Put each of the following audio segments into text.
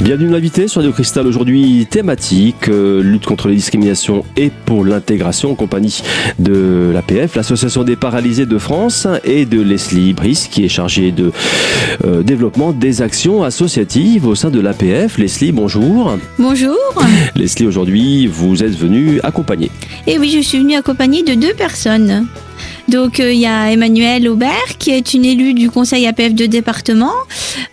Bienvenue l'invité sur Radio Cristal aujourd'hui thématique euh, lutte contre les discriminations et pour l'intégration en compagnie de l'APF, l'association des paralysés de France et de Leslie Brice qui est chargée de euh, développement des actions associatives au sein de l'APF. Leslie, bonjour. Bonjour. Leslie, aujourd'hui vous êtes venue accompagner. Et oui, je suis venue accompagnée de deux personnes. Donc euh, il y a Emmanuel Aubert qui est une élue du conseil APF de département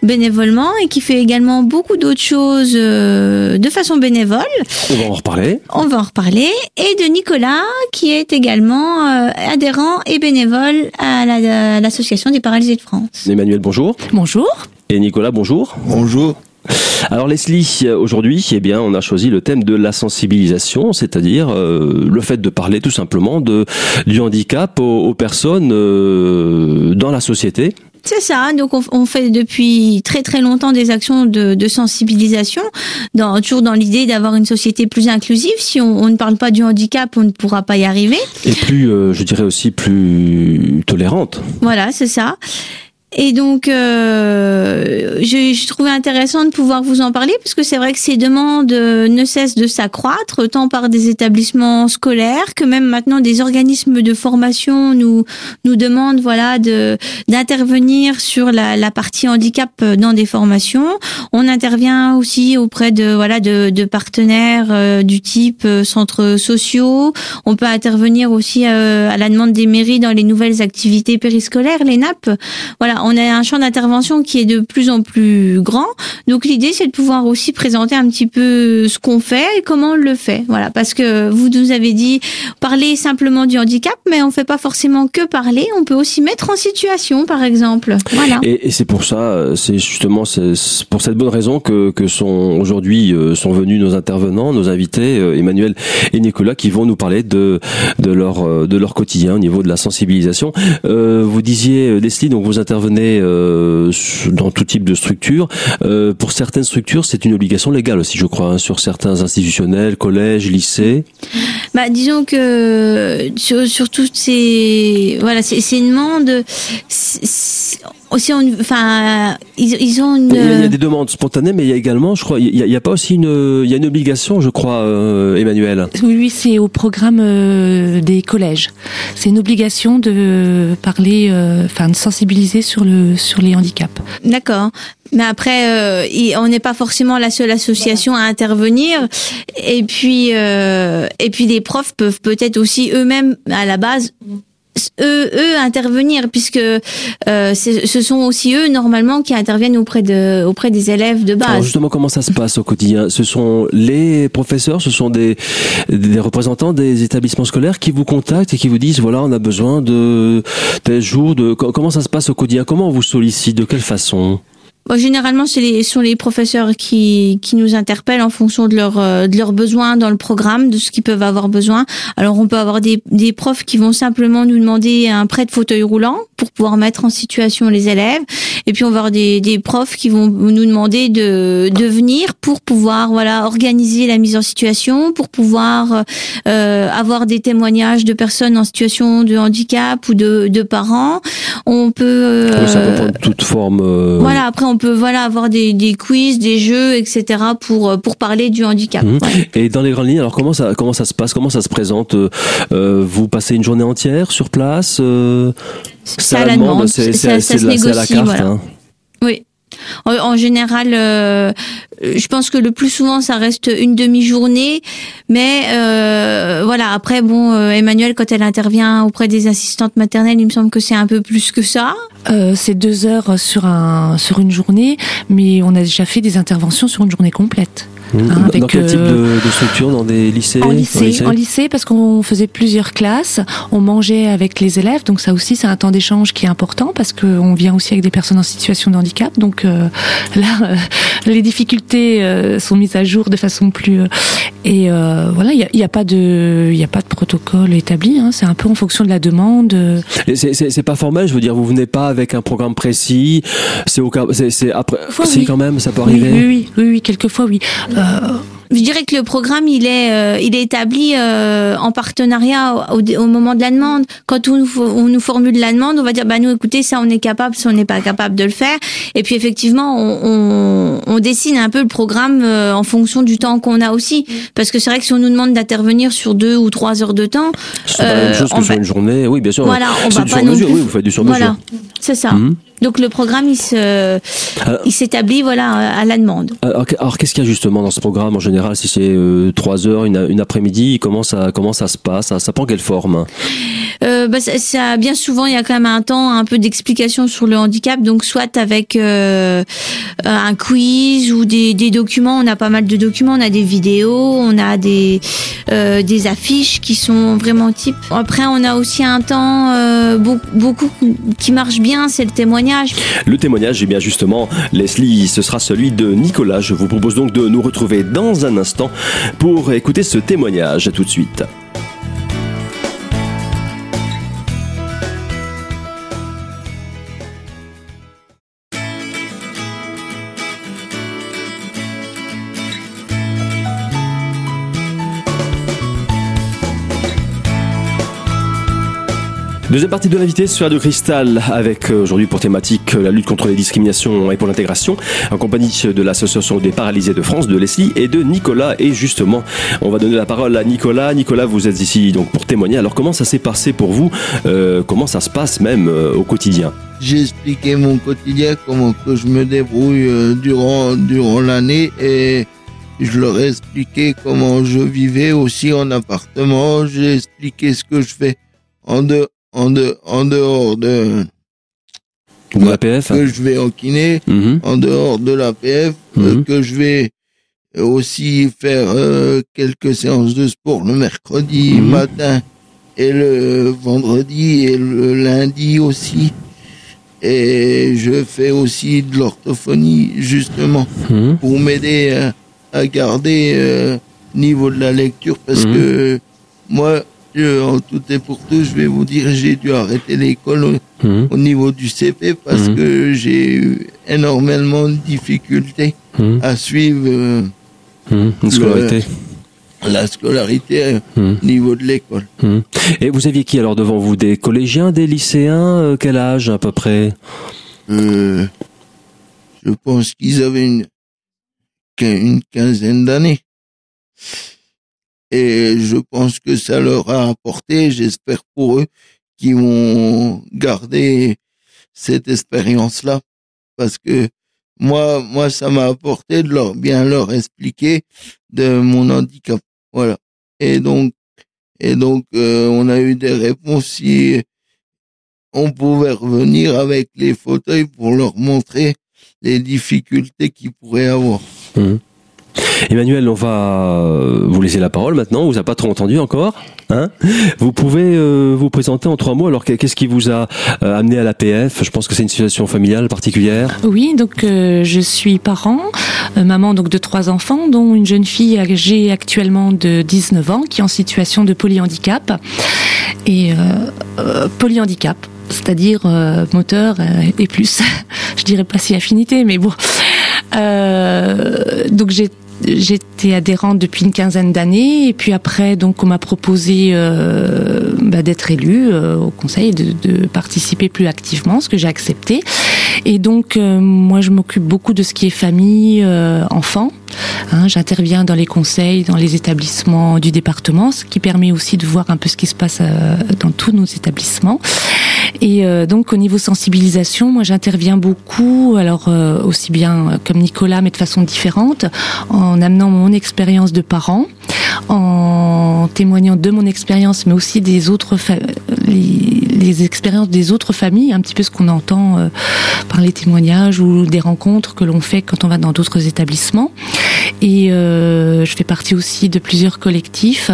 bénévolement et qui fait également beaucoup d'autres choses euh, de façon bénévole. On va en reparler. On va en reparler. Et de Nicolas qui est également euh, adhérent et bénévole à la- à l'association des paralysés de France. Emmanuel, bonjour. Bonjour. Et Nicolas, bonjour. Bonjour. Alors Leslie, aujourd'hui, eh bien, on a choisi le thème de la sensibilisation, c'est-à-dire euh, le fait de parler tout simplement de du handicap aux, aux personnes euh, dans la société. C'est ça, donc on, on fait depuis très très longtemps des actions de, de sensibilisation, dans, toujours dans l'idée d'avoir une société plus inclusive. Si on, on ne parle pas du handicap, on ne pourra pas y arriver. Et plus, euh, je dirais aussi plus tolérante. Voilà, c'est ça. Et donc, euh, je, je trouvais intéressant de pouvoir vous en parler parce que c'est vrai que ces demandes euh, ne cessent de s'accroître, tant par des établissements scolaires que même maintenant des organismes de formation nous nous demandent voilà de d'intervenir sur la, la partie handicap dans des formations. On intervient aussi auprès de voilà de, de partenaires euh, du type euh, centres sociaux. On peut intervenir aussi euh, à la demande des mairies dans les nouvelles activités périscolaires, les NAP. Voilà, on a un champ d'intervention qui est de plus en plus grand. Donc l'idée, c'est de pouvoir aussi présenter un petit peu ce qu'on fait et comment on le fait. Voilà, parce que vous nous avez dit parler simplement du handicap, mais on fait pas forcément que parler. On peut aussi mettre en situation, par exemple. Voilà. Et, c'est pour ça, euh, c'est justement pour cette bonne raison que, que sont aujourd'hui euh, sont venus nos intervenants, nos invités, euh, Emmanuel et Nicolas, qui vont nous parler de leur quotidien au niveau de la sensibilisation. Vous disiez Leslie, donc vous intervenez euh, dans tout type de structure. Euh, pour certaines structures, c'est une obligation légale aussi, je crois, hein, sur certains institutionnels, collèges, lycées. Bah, disons que sur, toutes ces voilà, c'est c'est une demande. c'est- c'est- Aussi, on- enfin, ils, ils ont une. Il y, a, il y a des demandes spontanées, mais il y a également, je crois, il y a, il y a pas aussi une, il y a une obligation, je crois, euh, Emmanuel. Oui, c'est au programme euh, des collèges. C'est une obligation de parler, euh, enfin, de sensibiliser sur le sur les handicaps. D'accord. Mais après, euh, on n'est pas forcément la seule association à intervenir. Et puis, euh, et puis les profs peuvent peut-être aussi eux-mêmes, à la base, eux, intervenir, puisque euh, ce sont aussi eux normalement qui interviennent auprès de, auprès des élèves de Alors base. justement, comment ça se passe au quotidien? Ce sont les professeurs, ce sont des, des représentants des établissements scolaires qui vous contactent et qui vous disent voilà, on a besoin de tel jour. De co- comment ça se passe au quotidien? Comment on vous sollicite? De quelle façon? Bon, généralement, c'est les, sont les professeurs qui, qui nous interpellent en fonction de, leur, euh, de leurs besoins dans le programme, de ce qu'ils peuvent avoir besoin. Alors, on peut avoir des, des profs qui vont simplement nous demander un prêt de fauteuil roulant pour pouvoir mettre en situation les élèves. Et puis, on va avoir des, des profs qui vont nous demander de, de venir pour pouvoir voilà organiser la mise en situation, pour pouvoir euh, avoir des témoignages de personnes en situation de handicap ou de, de parents. On peut... euh, Oui, Ça peut prendre toute forme. euh, voilà, après on peut voilà avoir des, des quiz, des jeux, etc. pour euh, pour parler du handicap. Mhm. Et dans les grandes lignes, alors comment ça comment ça se passe? Comment ça se présente? Euh, euh, Vous passez une journée entière sur place euh, C'est à la demande, c'est à la carte. voilà. hein. En, en général, euh, je pense que le plus souvent ça reste une demi-journée, mais euh, voilà. Après, bon, euh, Emmanuel, quand elle intervient auprès des assistantes maternelles, il me semble que c'est un peu plus que ça. Euh, c'est deux heures sur un sur une journée, mais on a déjà fait des interventions sur une journée complète. Mhm. Hein, Dans- avec, dans quel type de, de structure Dans des lycées En Dans les lycée, en lycée, parce qu'on faisait plusieurs classes, on mangeait avec les élèves, donc ça aussi c'est un temps d'échange qui est important parce qu'on vient aussi avec des personnes en situation de handicap, donc là euh, les difficultés euh, sont mises à jour de façon plus euh, et euh, voilà, il y a, pas de il a pas de protocole établi, hein, c'est un peu en fonction de la demande. euh, Et C'est pas formel, je veux dire, vous venez pas avec un programme précis. C'est au cas, c'est après. Oui. quand même, ça peut arriver. oui, oui, oui, oui, quelquefois oui. Euh, Je dirais que le programme, il est, euh, il est établi euh, en partenariat au, au, moment de la demande. Quand on, on, nous formule la demande, on va dire, bah nous, écoutez, ça, on est capable, ça, on n'est pas capable de le faire. Et puis effectivement, on, on, on dessine un peu le programme euh, en fonction du temps qu'on a aussi, parce que c'est vrai que si on nous demande d'intervenir sur deux ou trois heures de temps, c'est pas la même chose que sur une journée. Oui, bien sûr. Voilà, on va pas non mesure. Oui, vous faites du sur mesure. Voilà, c'est ça. Mmh. Donc le programme, il se, il s'établit voilà à la demande. Alors, alors qu'est-ce qu'il y a justement dans ce programme en général Si c'est euh, trois heures, une, une après-midi, comment ça comment ça se passe ça, ça prend quelle forme? Euh, bah, ça, ça, bien souvent, il y a quand même un temps, un peu d'explication sur le handicap. Donc soit avec euh, un quiz ou des, des, documents. On a pas mal de documents. On a des vidéos, on a des euh, des affiches qui sont vraiment type. Après, on a aussi un temps euh, beaucoup qui marche bien, c'est le témoignage le témoignage, eh bien justement, Leslie, ce sera celui de Nicolas. Je vous propose donc de nous retrouver dans un instant pour écouter ce témoignage. Tout de suite. Deuxième partie de l'invité sur Radio Cristal avec euh, aujourd'hui pour thématique euh, la lutte contre les discriminations et pour l'intégration en compagnie de l'association des paralysés de France, de Leslie et de Nicolas. Et justement, on va donner la parole à Nicolas. Nicolas, vous êtes ici donc pour témoigner. Alors comment ça s'est passé pour vous? Euh, Comment ça se passe même euh, au quotidien? J'ai expliqué mon quotidien, comment que je me débrouille euh, durant, durant l'année et je leur ai expliqué comment je vivais aussi en appartement. J'ai expliqué ce que je fais en dehors en, de, en dehors de, de l'APF que je vais en kiné, Mhm. en dehors de l'APF, euh, Mhm. que je vais aussi faire euh, quelques séances de sport le mercredi Mhm. matin et le vendredi et le lundi aussi. Et je fais aussi de l'orthophonie justement pour m'aider à, à garder euh, niveau de la lecture parce que moi, en tout et pour tout, je vais vous dire, j'ai dû arrêter l'école au, au niveau du CP parce Mhm. que j'ai eu énormément de difficultés Mhm. à suivre euh, la scolarité euh, au niveau de l'école. Et vous aviez qui alors devant vous? Des collégiens, des lycéens Euh, Quel âge à peu près? Euh, je pense qu'ils avaient une, une quinzaine d'années. Et je pense que ça leur a apporté, j'espère pour eux, qu'ils vont garder cette expérience-là. Parce que moi, moi, ça m'a apporté de leur bien leur expliquer de mon handicap. Voilà. Et donc, et donc, euh, on a eu des réponses si on pouvait revenir avec les fauteuils pour leur montrer les difficultés qu'ils pourraient avoir. Mhm. Emmanuel, on va euh, vous laisser la parole maintenant. On vous a pas trop entendu encore. Hein vous pouvez euh, vous présenter en trois mots. Alors, qu'est-ce qui vous a euh, amené à l'APF? Je pense que c'est une situation familiale particulière. Oui, donc je suis parent, maman donc de trois enfants, dont une jeune fille âgée actuellement de 19 ans qui est en situation de polyhandicap et polyhandicap, c'est-à-dire moteur et plus. je dirais pas si affinité, mais bon. Donc j'ai J'étais adhérente depuis une quinzaine d'années et puis après donc on m'a proposé euh, bah, d'être élue euh, au conseil, de, de participer plus activement, ce que j'ai accepté. Et donc euh, moi je m'occupe beaucoup de ce qui est famille, euh, enfants. Hein, J'interviens dans les conseils, dans les établissements du département, ce qui permet aussi de voir un peu ce qui se passe euh, dans tous nos établissements. Et euh, donc au niveau sensibilisation, moi j'interviens beaucoup, alors euh, aussi bien euh, comme Nicolas, mais de façon différente, en amenant mon expérience de parent, en témoignant de mon expérience, mais aussi des autres les, expériences des autres familles, un petit peu ce qu'on entend euh, par les témoignages ou des rencontres que l'on fait quand on va dans d'autres établissements. Et euh, je fais partie aussi de plusieurs collectifs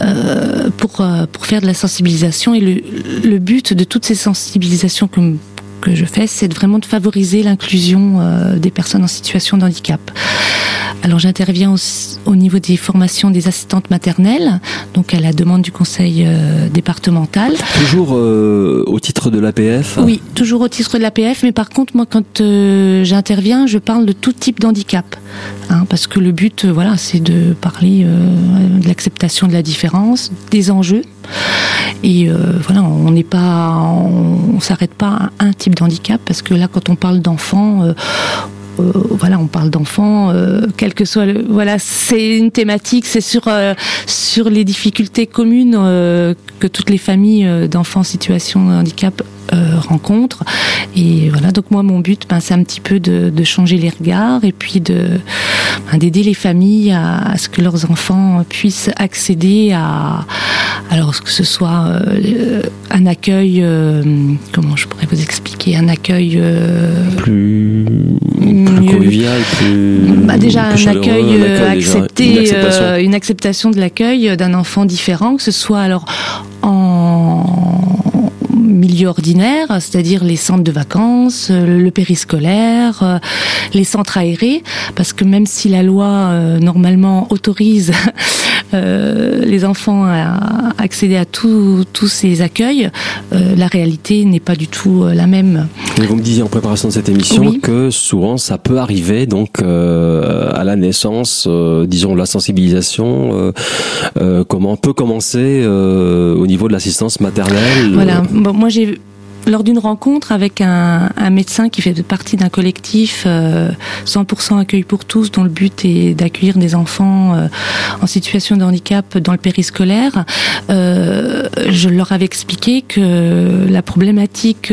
euh, pour pour faire de la sensibilisation. Et le, but de toutes ces sensibilisations que que je fais, c'est vraiment de favoriser l'inclusion des personnes en situation de handicap. Alors j'interviens au, niveau des formations des assistantes maternelles, donc à la demande du conseil euh, départemental. Toujours euh, au titre de l'APF? Oui, toujours au titre de l'APF, mais par contre moi quand euh, j'interviens, je parle de tout type d'handicap, hein, parce que le but, voilà, c'est de parler de l'acceptation de la différence, des enjeux. Et voilà, on n'est pas, on, on s'arrête pas à un type d'handicap parce que là, quand on parle d'enfants, euh, voilà, on parle d'enfants, euh, quel que soit le, voilà, c'est une thématique, c'est sur euh, sur les difficultés communes que toutes les familles d'enfants en situation de handicap rencontrent. Et voilà, donc moi mon but, ben, c'est un petit peu de, de, changer les regards et puis de ben, d'aider les familles à, à, ce que leurs enfants puissent accéder à, alors que ce soit un accueil, comment je pourrais vous expliquer, un accueil plus plus convivial, plus bah déjà un, accueil euh, accepté, euh, une, acceptation de l'accueil d'un enfant différent, que ce soit alors en milieu ordinaire, c'est-à-dire les centres de vacances, le périscolaire, les centres aérés, parce que même si la loi euh, normalement autorise euh, les enfants à accéder à tous ces accueils, euh, la réalité n'est pas du tout la même. vous me disiez en préparation de cette émission que souvent ça peut arriver donc à la naissance, disons la sensibilisation, comment peut commencer au niveau de l'assistance maternelle. Voilà, bon, moi j'ai lors d'une rencontre avec un, médecin qui fait partie d'un collectif 100% euh, accueil pour tous, dont le but est d'accueillir des enfants euh, en situation de handicap dans le périscolaire, euh, je leur avais expliqué que la problématique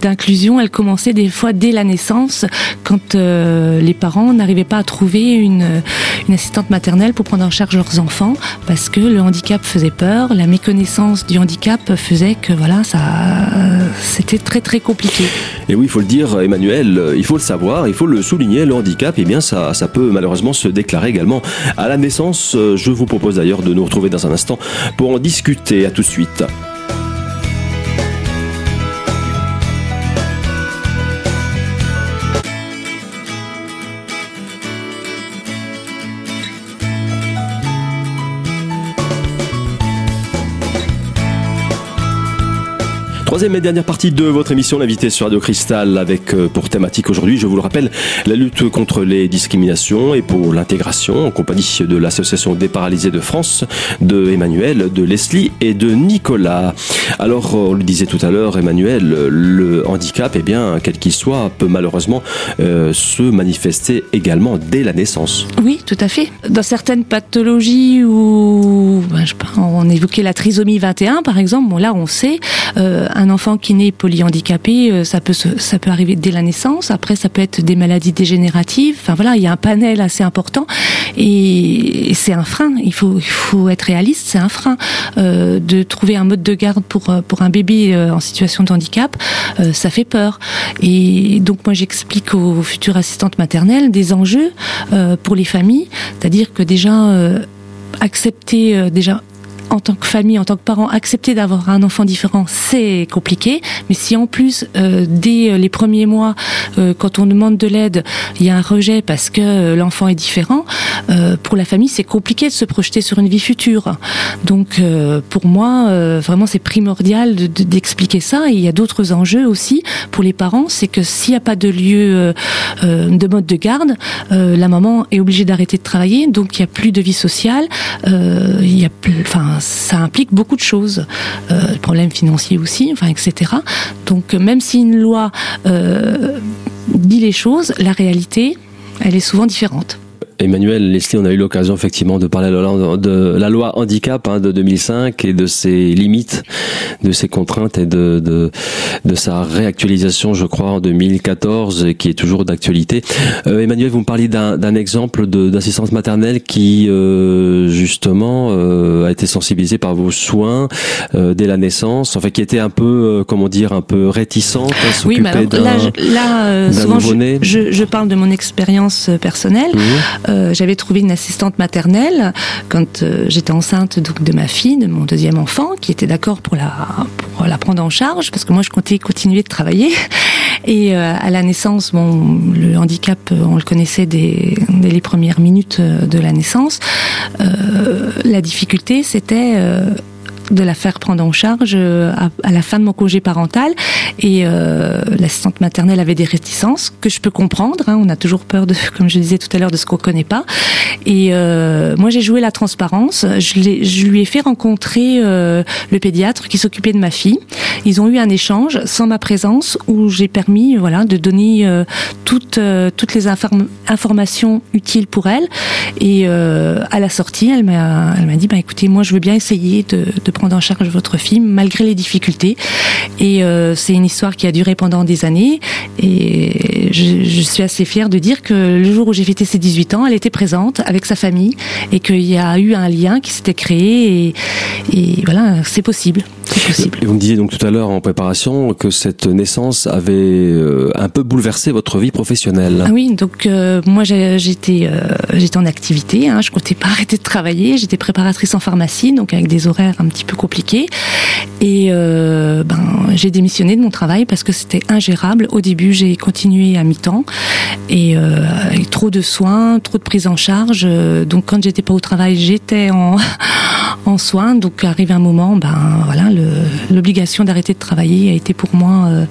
d'inclusion, elle commençait des fois dès la naissance, quand les parents n'arrivaient pas à trouver une, une assistante maternelle pour prendre en charge leurs enfants, parce que le handicap faisait peur, la méconnaissance du handicap faisait que voilà, ça c'était très très compliqué. Et oui, il faut le dire, Emmanuel, il faut le savoir, il faut le souligner, le handicap, eh bien ça, ça peut malheureusement se déclarer également à la naissance. Je vous propose d'ailleurs de nous retrouver dans un instant pour en discuter. À tout de suite. Troisième et dernière partie de votre émission, l'invité sur Radio Cristal, avec euh, pour thématique aujourd'hui, je vous le rappelle, la lutte contre les discriminations et pour l'intégration, en compagnie de l'Association des paralysés de France, de Emmanuel, de Leslie et de Nicolas. Alors, on le disait tout à l'heure, Emmanuel, le handicap, eh bien, quel qu'il soit, peut malheureusement euh, se manifester également dès la naissance. Oui, tout à fait. Dans certaines pathologies où, ben, je sais pas, on évoquait la trisomie 21, par exemple, bon, là, on sait, euh, un enfant qui naît polyhandicapé, euh, ça peut ça peut arriver dès la naissance. Après, ça peut être des maladies dégénératives. Enfin voilà, il y a un panel assez important et c'est un frein. Il faut il faut être réaliste. C'est un frein euh, de trouver un mode de garde pour euh, pour un bébé en situation de handicap. ça fait peur. Et donc moi j'explique aux futures assistantes maternelles des enjeux pour les familles, c'est-à-dire que déjà accepter déjà en tant que famille, en tant que parent, accepter d'avoir un enfant différent, c'est compliqué. Mais si en plus, euh, dès les premiers mois, euh, quand on demande de l'aide, il y a un rejet parce que euh, l'enfant est différent, pour la famille, c'est compliqué de se projeter sur une vie future. Donc, pour moi, vraiment, c'est primordial d'expliquer ça. Et il y a d'autres enjeux aussi pour les parents, c'est que s'il n'y a pas de lieu de mode de garde, la maman est obligée d'arrêter de travailler, donc il n'y a plus de vie sociale. il y a plus, enfin, ça implique beaucoup de choses, euh, problèmes financiers aussi, enfin, etc. Donc, même si une loi euh, dit les choses, la réalité, elle est souvent différente. Emmanuel, Leslie, on a eu l'occasion effectivement de parler de la loi handicap hein, de 2005 et de ses limites, de ses contraintes et de, de, de sa réactualisation, je crois, en 2014, qui est toujours d'actualité. Euh, Emmanuel, vous me parliez d'un exemple d'assistance maternelle qui, euh, justement, euh, a été sensibilisée par vos soins euh, dès la naissance, enfin qui était un peu, euh, comment dire, un peu réticente à s'occuper oui, là, là souvent, je, je, parle de mon expérience personnelle. Mmh. Euh, j'avais trouvé une assistante maternelle quand euh, j'étais enceinte donc de ma fille, de mon deuxième enfant, qui était d'accord pour la la prendre en charge parce que moi je comptais continuer de travailler. Et euh, à la naissance, bon, le handicap, on le connaissait dès, dès les premières minutes de la naissance. La difficulté, c'était de la faire prendre en charge euh, à, la fin de mon congé parental. Et euh, l'assistante maternelle avait des réticences que je peux comprendre. Hein. on a toujours peur de, comme je disais tout à l'heure, de ce qu'on connaît pas. Et euh, moi, j'ai joué la transparence. Je, lui ai fait rencontrer euh, le pédiatre qui s'occupait de ma fille. Ils ont eu un échange sans ma présence où j'ai permis, voilà, de donner toutes toutes les informations utiles pour elle. Et à la sortie, elle m'a elle m'a dit, bah écoutez, moi, je veux bien essayer de, de prendre en charge votre fille malgré les difficultés. Et euh, c'est une histoire qui a duré pendant des années. Et je, suis assez fière de dire que le jour où j'ai fêté ses 18 ans, elle était présente avec sa famille et qu'il y a eu un lien qui s'était créé. Et voilà, c'est possible. Possible. Et vous me disiez donc tout à l'heure en préparation que cette naissance avait euh, un peu bouleversé votre vie professionnelle. Ah oui, donc euh, moi j'étais euh, j'étais en activité, hein, je comptais pas arrêter de travailler, j'étais préparatrice en pharmacie, donc avec des horaires un petit peu compliqués, et ben j'ai démissionné de mon travail parce que c'était ingérable. Au début j'ai continué à mi-temps et avec trop de soins, trop de prise en charge, donc quand j'étais pas au travail j'étais en en soins, donc arrive un moment, ben voilà l'obligation d'arrêter de travailler a été pour moi euh,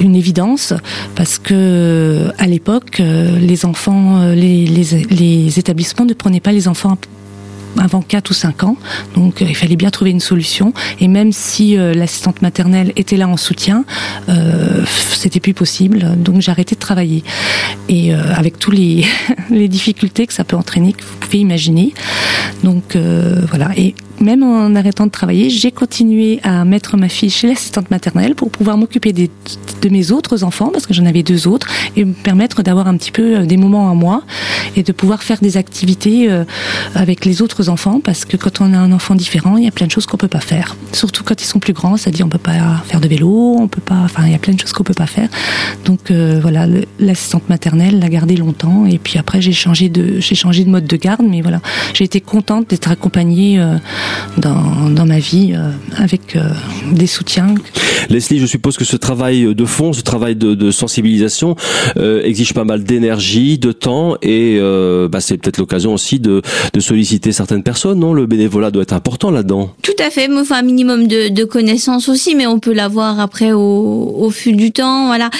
une évidence parce que à l'époque, euh, les enfants, euh, les établissements ne prenaient pas les enfants avant 4 ou 5 ans. Donc il fallait bien trouver une solution. Et même si l'assistante maternelle était là en soutien, euh, c'était plus possible. Donc j'ai arrêté de travailler. Et avec tous les, les difficultés que ça peut entraîner, que vous pouvez imaginer. Donc voilà. Et même en arrêtant de travailler, j'ai continué à mettre ma fille chez l'assistante maternelle pour pouvoir m'occuper de mes autres enfants, parce que j'en avais deux autres, et me permettre d'avoir un petit peu euh, des moments à moi et de pouvoir faire des activités euh, avec les autres enfants, parce que quand on a un enfant différent, il y a plein de choses qu'on peut pas faire. Surtout quand ils sont plus grands, c'est-à-dire on peut pas faire de vélo, on peut pas, enfin il y a plein de choses qu'on peut pas faire. Donc euh, voilà, l'assistante maternelle l'a gardé longtemps, et puis après j'ai changé de, j'ai changé de mode de garde, mais voilà, j'ai été contente d'être accompagnée dans, dans ma vie euh, avec euh, des soutiens. Leslie, je suppose que ce travail de fond, ce travail de, de sensibilisation euh, exige pas mal d'énergie, de temps et bah, c'est peut-être l'occasion aussi de, de, solliciter certaines personnes, non? Le bénévolat doit être important là-dedans. Tout à fait, enfin un minimum de, de connaissances aussi, mais on peut l'avoir après au, au fil du temps, voilà.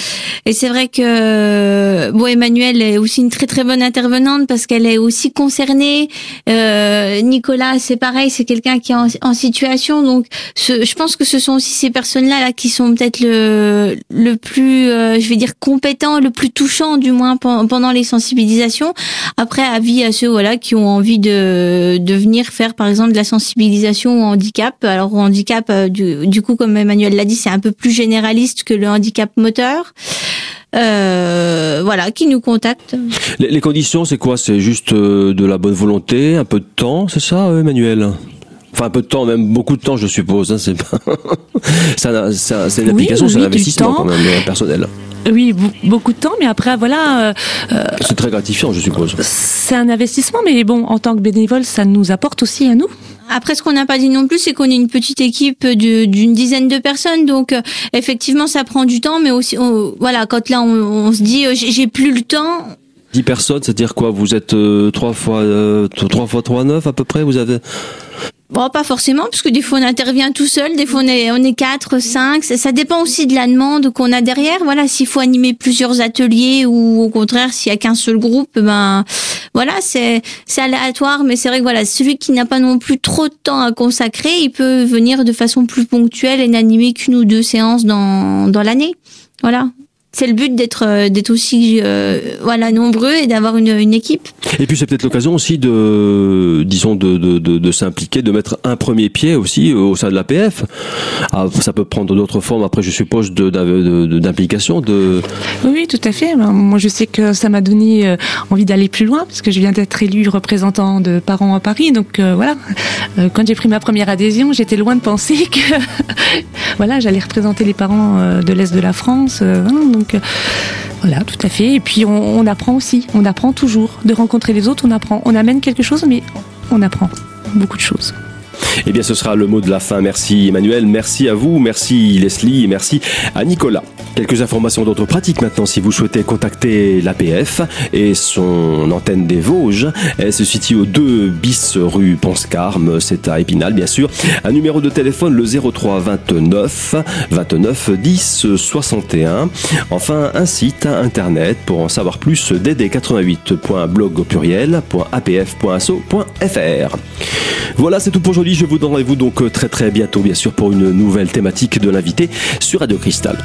Et c'est vrai que bon, Emmanuel est aussi une très très bonne intervenante parce qu'elle est aussi concernée. Euh, Nicolas, c'est pareil, c'est quelqu'un qui est en, situation. Donc, je pense que ce sont aussi ces personnes-là là qui sont peut-être le le plus, euh, je vais dire compétent, le plus touchant du moins pendant les sensibilisations. Après, avis à ceux voilà qui ont envie de de venir faire par exemple de la sensibilisation au handicap. Alors au handicap, euh, du, du coup, comme Emmanuel l'a dit, c'est un peu plus généraliste que le handicap moteur. Euh, voilà, qui nous contactent. Les, les conditions, c'est quoi? C'est juste euh, de la bonne volonté, un peu de temps, c'est ça, Emmanuel? Enfin, un peu de temps, même beaucoup de temps, je suppose. Hein, c'est pas... c'est une application, c'est un investissement quand même euh, personnel. Oui, beaucoup de temps, mais après, voilà. Euh, c'est très gratifiant, je suppose. C'est un investissement, mais bon, en tant que bénévole, ça nous apporte aussi à nous. Après, ce qu'on n'a pas dit non plus, c'est qu'on est une petite équipe d'une dizaine de personnes, donc euh, effectivement, ça prend du temps, mais aussi, voilà, quand là, on, se dit, j'ai plus le temps. 10 personnes, c'est-à-dire quoi? Vous êtes trois fois trois fois trois neuf à peu près? Vous avez Bon, pas forcément, parce que des fois on intervient tout seul, des fois on est on est quatre, cinq. Ça, dépend aussi de la demande qu'on a derrière. Voilà, s'il faut animer plusieurs ateliers ou au contraire s'il y a qu'un seul groupe, ben voilà, c'est c'est aléatoire. Mais c'est vrai que voilà, celui qui n'a pas non plus trop de temps à consacrer, il peut venir de façon plus ponctuelle et n'animer qu'une ou deux séances dans dans l'année. Voilà c'est le but d'être euh, d'être aussi euh, voilà nombreux et d'avoir une, une, équipe. Et puis c'est peut-être l'occasion aussi de disons de, de, de, de s'impliquer, de mettre un premier pied aussi au sein de l'APF. Ah, ça peut prendre d'autres formes après je suppose d'implication de, Oui, tout à fait. Moi je sais que ça m'a donné euh, envie d'aller plus loin parce que je viens d'être élu représentant de parents à Paris donc voilà. Quand j'ai pris ma première adhésion, j'étais loin de penser que voilà, j'allais représenter les parents de l'est de la France hein, donc donc euh, voilà, tout à fait. Et puis on, apprend aussi, on apprend toujours. De rencontrer les autres, on apprend. On amène quelque chose, mais on apprend beaucoup de choses. Eh bien, ce sera le mot de la fin. Merci Emmanuel, merci à vous, merci Leslie merci à Nicolas. Quelques informations d'autres pratiques maintenant si vous souhaitez contacter l'APF et son antenne des Vosges. Elle se situe au 2 bis rue Ponscarme, c'est à Épinal bien sûr. Un numéro de téléphone le 03 29 29 10 61. Enfin un site internet pour en savoir plus dd88.blog au pluriel.apf.asso.fr. Voilà, c'est tout pour aujourd'hui. Je vous donne rendez-vous donc très très bientôt bien sûr pour une nouvelle thématique de l'invité sur Radio Cristal.